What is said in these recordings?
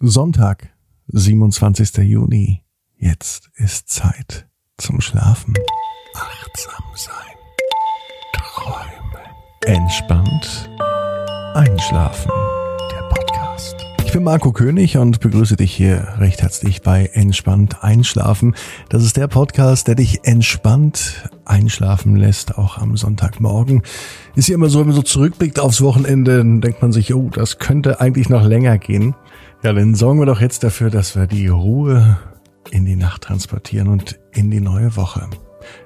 Sonntag, 27. Juni. Jetzt ist Zeit zum Schlafen. Achtsam sein. Träume. Entspannt. Einschlafen. Der Podcast. Ich bin Marco König und begrüße dich hier recht herzlich bei Entspannt Einschlafen. Das ist der Podcast, der dich entspannt einschlafen lässt, auch am Sonntagmorgen. Ist ja immer so, wenn man so zurückblickt aufs Wochenende, denkt man sich, oh, das könnte eigentlich noch länger gehen. Ja, dann sorgen wir doch jetzt dafür, dass wir die Ruhe in die Nacht transportieren und in die neue Woche.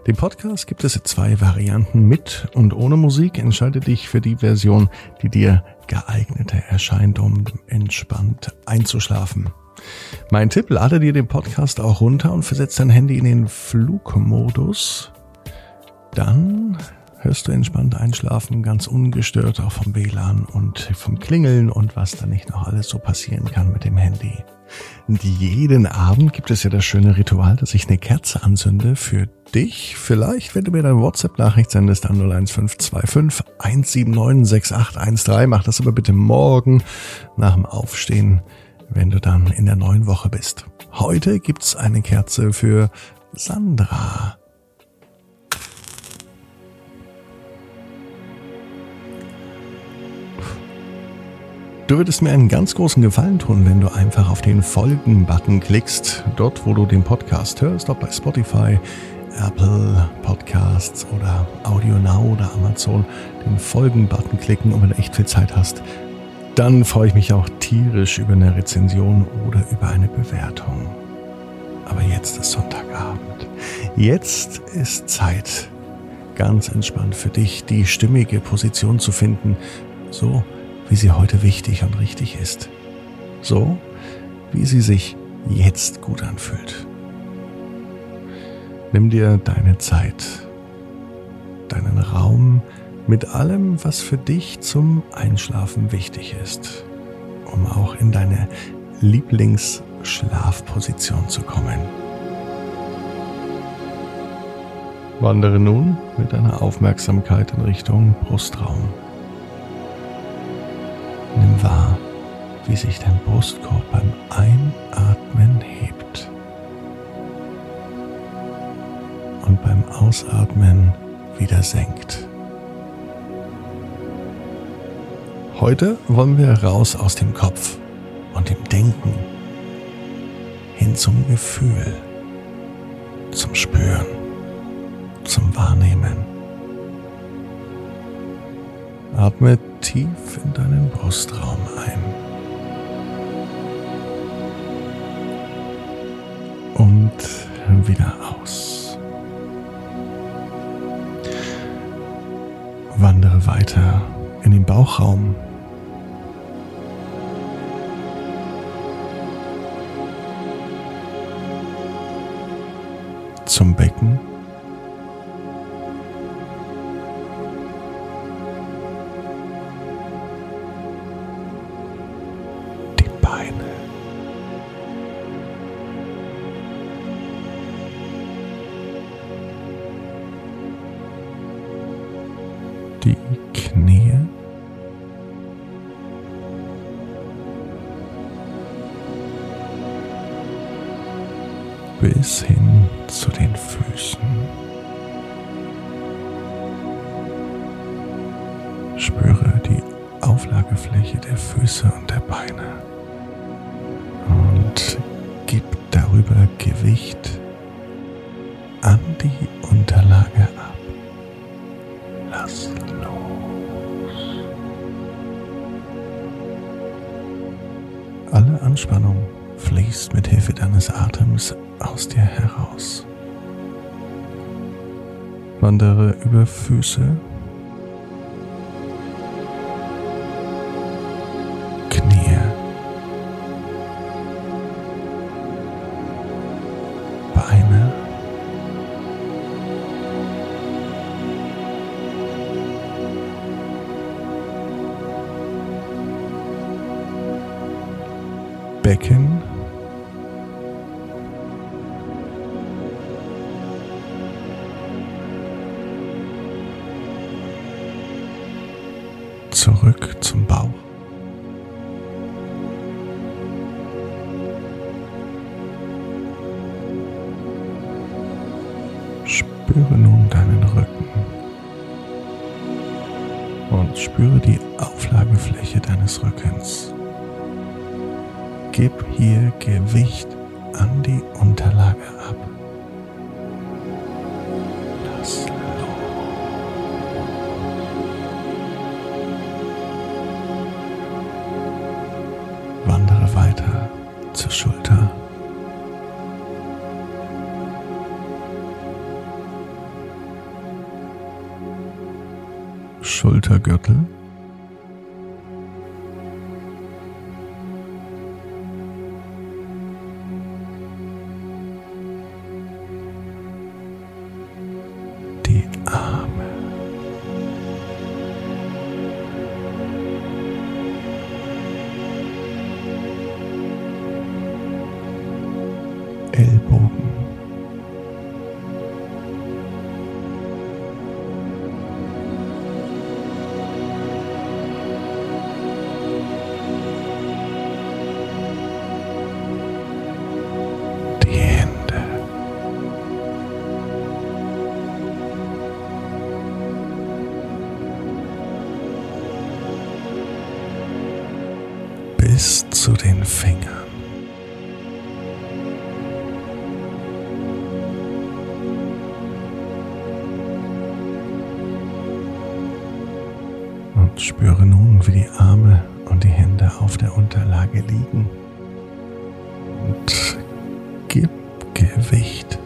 Den Podcast gibt es zwei Varianten mit und ohne Musik. Entscheide dich für die Version, die dir geeigneter erscheint, um entspannt einzuschlafen. Mein Tipp, lade dir den Podcast auch runter und versetze dein Handy in den Flugmodus. Dann hörst du entspannt einschlafen, ganz ungestört auch vom WLAN und vom Klingeln und was da nicht noch alles so passieren kann mit dem Handy. Und jeden Abend gibt es ja das schöne Ritual, dass ich eine Kerze anzünde für dich. Vielleicht, wenn du mir deine WhatsApp-Nachricht sendest an 01525 179 6813. Mach das aber bitte morgen nach dem Aufstehen, wenn du dann in der neuen Woche bist. Heute gibt's eine Kerze für Sandra. Du würdest mir einen ganz großen Gefallen tun, wenn du einfach auf den Folgen-Button klickst, dort wo du den Podcast hörst, ob bei Spotify, Apple Podcasts oder Audio Now oder Amazon, den Folgen-Button klicken und wenn du echt viel Zeit hast, dann freue ich mich auch tierisch über eine Rezension oder über eine Bewertung. Aber jetzt ist Sonntagabend. Jetzt ist Zeit, ganz entspannt für dich die stimmige Position zu finden, so wie sie heute wichtig und richtig ist. So, wie sie sich jetzt gut anfühlt. Nimm dir deine Zeit, deinen Raum mit allem, was für dich zum Einschlafen wichtig ist, um auch in deine Lieblingsschlafposition zu kommen. Wandere nun mit deiner Aufmerksamkeit in Richtung Brustraum. Wahr, wie sich dein Brustkorb beim Einatmen hebt und beim Ausatmen wieder senkt. Heute wollen wir raus aus dem Kopf und dem Denken hin zum Gefühl, zum Spüren, zum Wahrnehmen. Atme tief in deinen Brustraum ein. Und wieder aus. Wandere weiter in den Bauchraum. Zum Becken. Die Knie. Bis hin zu den Füßen. Spüre die Auflagefläche der Füße und der Beine und gib darüber Gewicht Anspannung fließt mit Hilfe deines Atems aus dir heraus. Wandere über Füße, zurück zum Bauch. Spüre nun deinen Rücken und spüre die Auflagefläche deines Rückens. Gib hier Gewicht an die Unterlage ab. Wandere weiter zur Schulter. Schultergürtel. Wie die Arme und die Hände auf der Unterlage liegen. Und gib Gewicht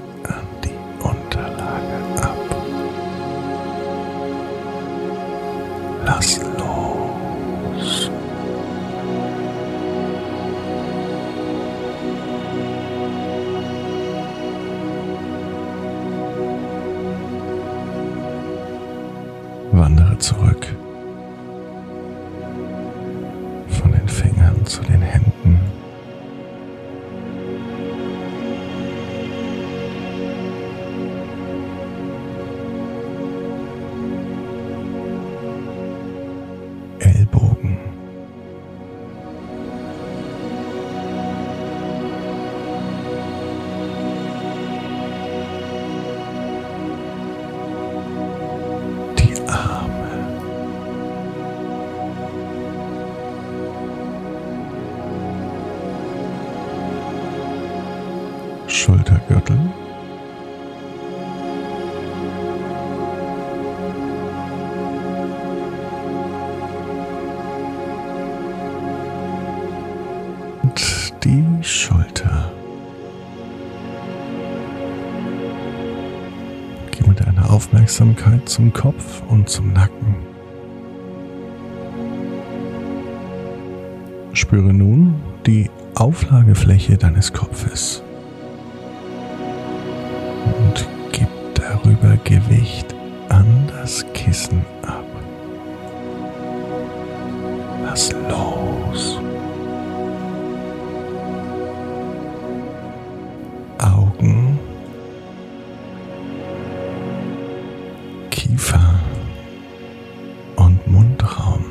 die Schulter. Geh mit deiner Aufmerksamkeit zum Kopf und zum Nacken. Spüre nun die Auflagefläche deines Kopfes und gib darüber Gewicht an das Kissen ab. Lass los. Augen, Kiefer und Mundraum.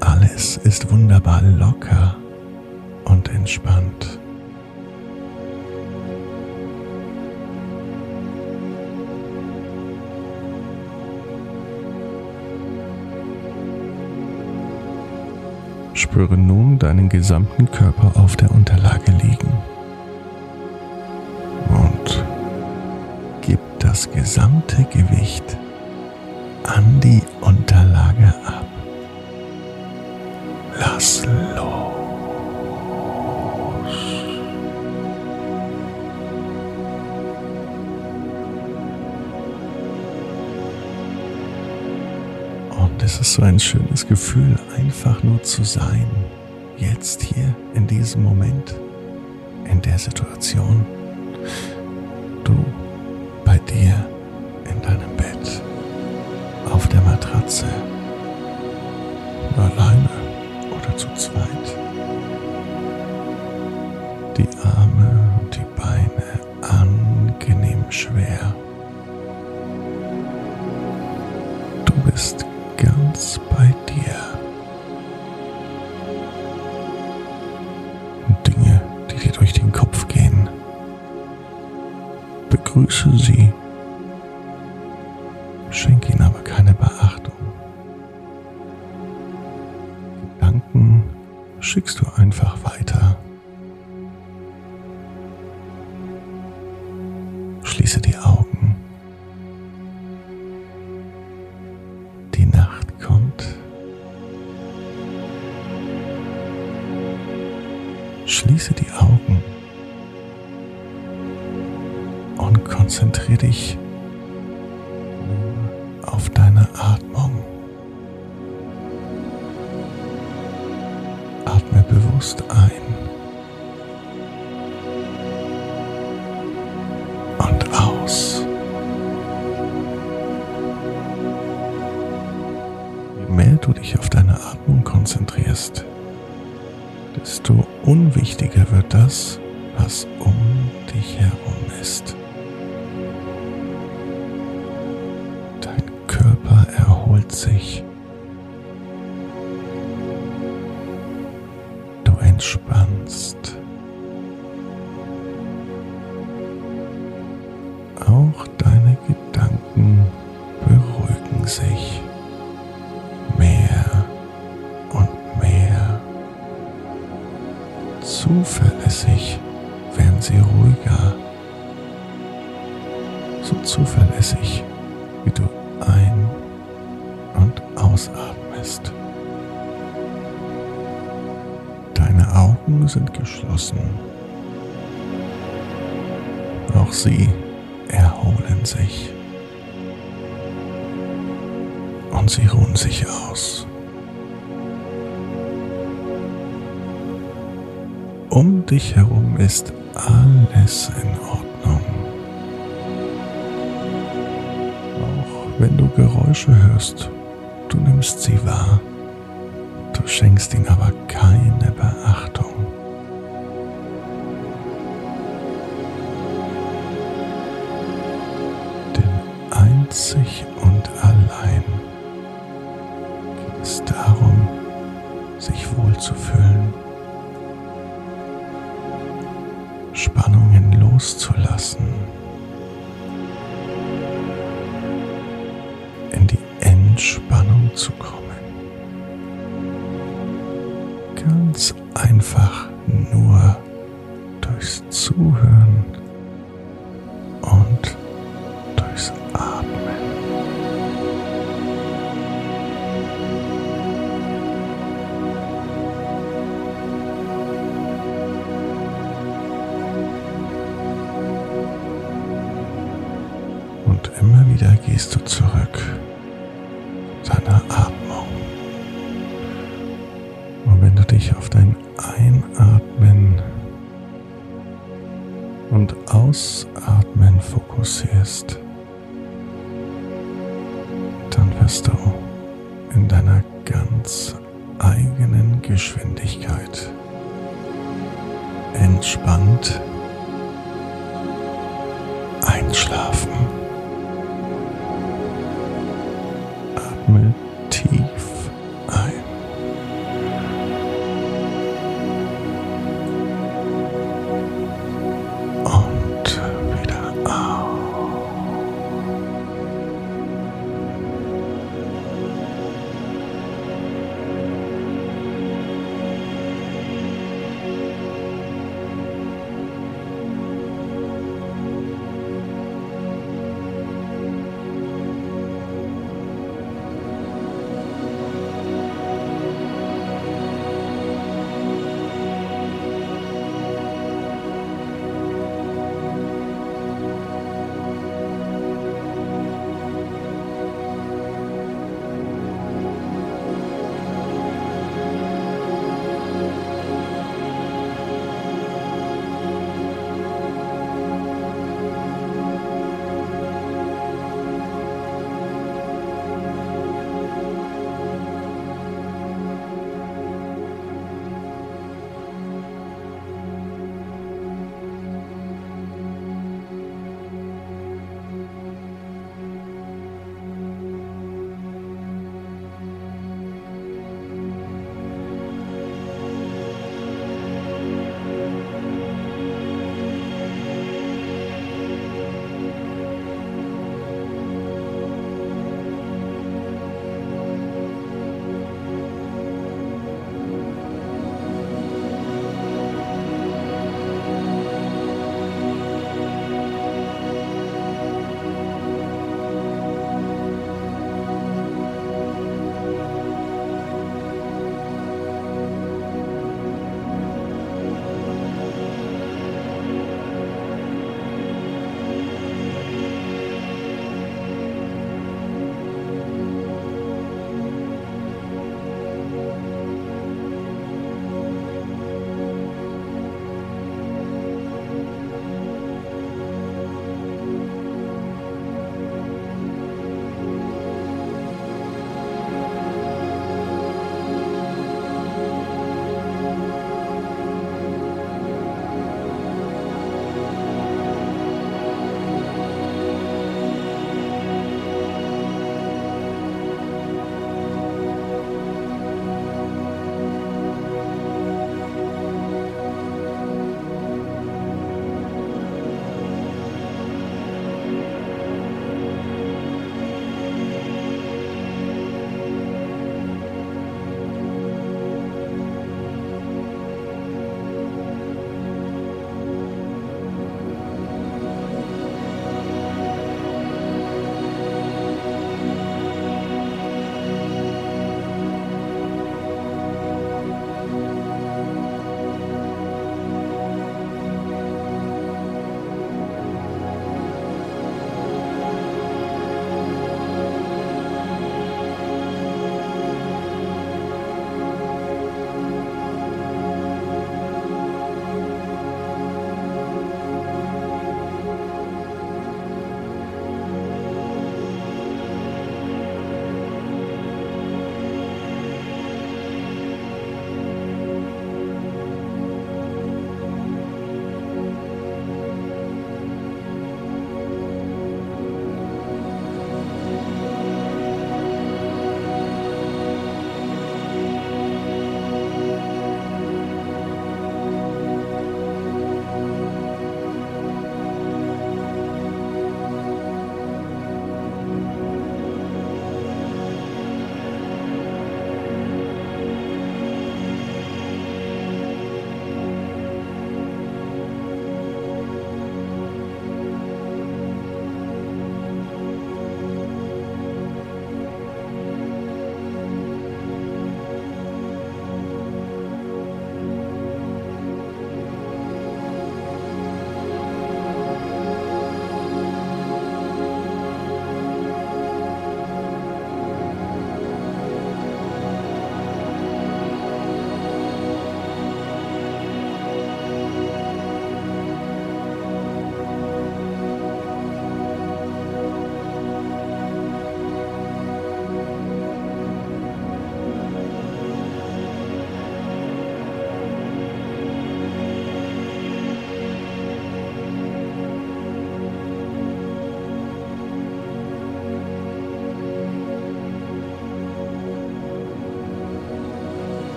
Alles ist wunderbar locker und entspannt. Spüre nun deinen gesamten Körper auf der Unterlage liegen. Das gesamte Gewicht an die Unterlage ab. Lass los. Und es ist so ein schönes Gefühl, einfach nur zu sein. Jetzt hier, in diesem Moment, in der Situation. Die Arme und die Beine angenehm schwer. Du bist ganz bei dir. Dinge, die dir durch den Kopf gehen. Begrüße sie Schließe die Augen und konzentriere dich auf deine Atmung. Atme bewusst ein und aus. Je mehr du dich auf deine Atmung konzentrierst, desto unwichtiger wird das, was um dich herum ist. Dein Körper erholt sich. Du entspannst. So zuverlässig, wie du ein- und ausatmest. Deine Augen sind geschlossen. Auch sie erholen sich. Und sie ruhen sich aus. Um dich herum ist alles in Ordnung. Wenn du Geräusche hörst, du nimmst sie wahr. Du schenkst ihnen aber keine Beachtung. Denn einzig und allein geht es darum, sich wohlzufühlen, Spannungen loszulassen, zu kommen. Ganz einfach nur durchs Zuhören fährst du in deiner ganz eigenen Geschwindigkeit entspannt einschlafen. Atme